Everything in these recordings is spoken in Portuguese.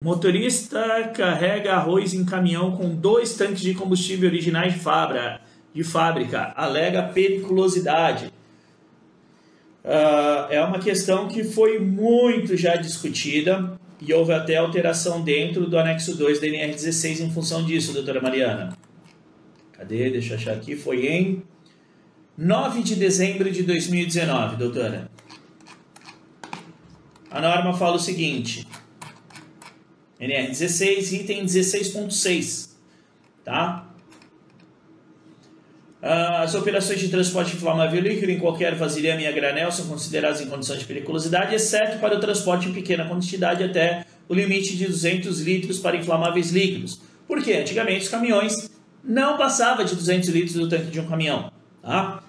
Motorista carrega arroz em caminhão com dois tanques de combustível originais de fábrica, de fábrica alega periculosidade. Uh, é uma questão que foi muito já discutida e houve até alteração dentro do anexo 2 da NR16 em função disso, doutora Mariana. Cadê? Deixa eu achar aqui. Foi em 9 de dezembro de 2019, doutora. A norma fala o seguinte: NR16, item 16.6, tá? Ah, as operações de transporte inflamável líquido em qualquer vasilhame e a granel são consideradas em condições de periculosidade, exceto para o transporte em pequena quantidade até o limite de 200 litros para inflamáveis líquidos. Porque antigamente os caminhões não passavam de 200 litros do tanque de um caminhão. Tá?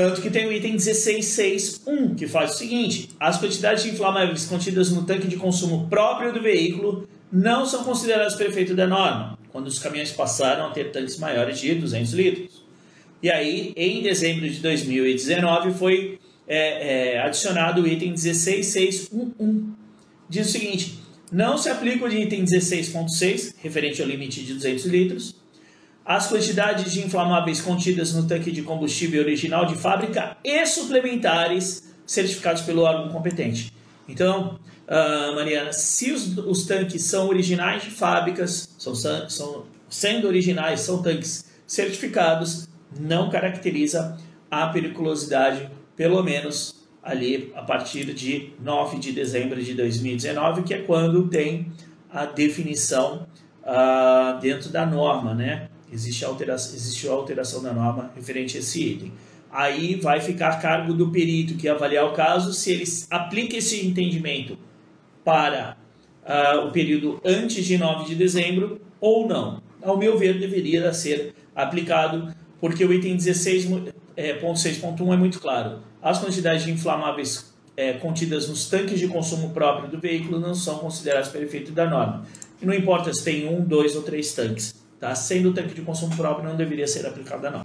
Tanto que tem o item 16.6.1, que faz o seguinte: as quantidades de inflamáveis contidas no tanque de consumo próprio do veículo não são consideradas para efeito da norma, quando os caminhões passaram a ter tanques maiores de 200 litros. E aí, em dezembro de 2019, foi é, é, adicionado o item 16.6.1.1. Diz o seguinte: não se aplica o item 16.6, referente ao limite de 200 litros, as quantidades de inflamáveis contidas no tanque de combustível original de fábrica e suplementares certificados pelo órgão competente. Então, uh, Mariana, se os, os, tanques são originais de fábricas, são, são, sendo originais, são tanques certificados, não caracteriza a periculosidade, pelo menos ali a partir de 9 de dezembro de 2019, que é quando tem a definição uh, dentro da norma, né? Existe alteração, alteração da norma referente a esse item. Aí vai ficar a cargo do perito que avaliar o caso se ele aplica esse entendimento para uh, o período antes de 9 de dezembro ou não. Ao meu ver, deveria ser aplicado, porque o item 16.6.1 é, é muito claro. As quantidades de inflamáveis é, contidas nos tanques de consumo próprio do veículo não são consideradas para efeito da norma. Não importa se tem um, dois ou três tanques. Tá? Sendo o tanque de consumo próprio, não deveria ser aplicada não.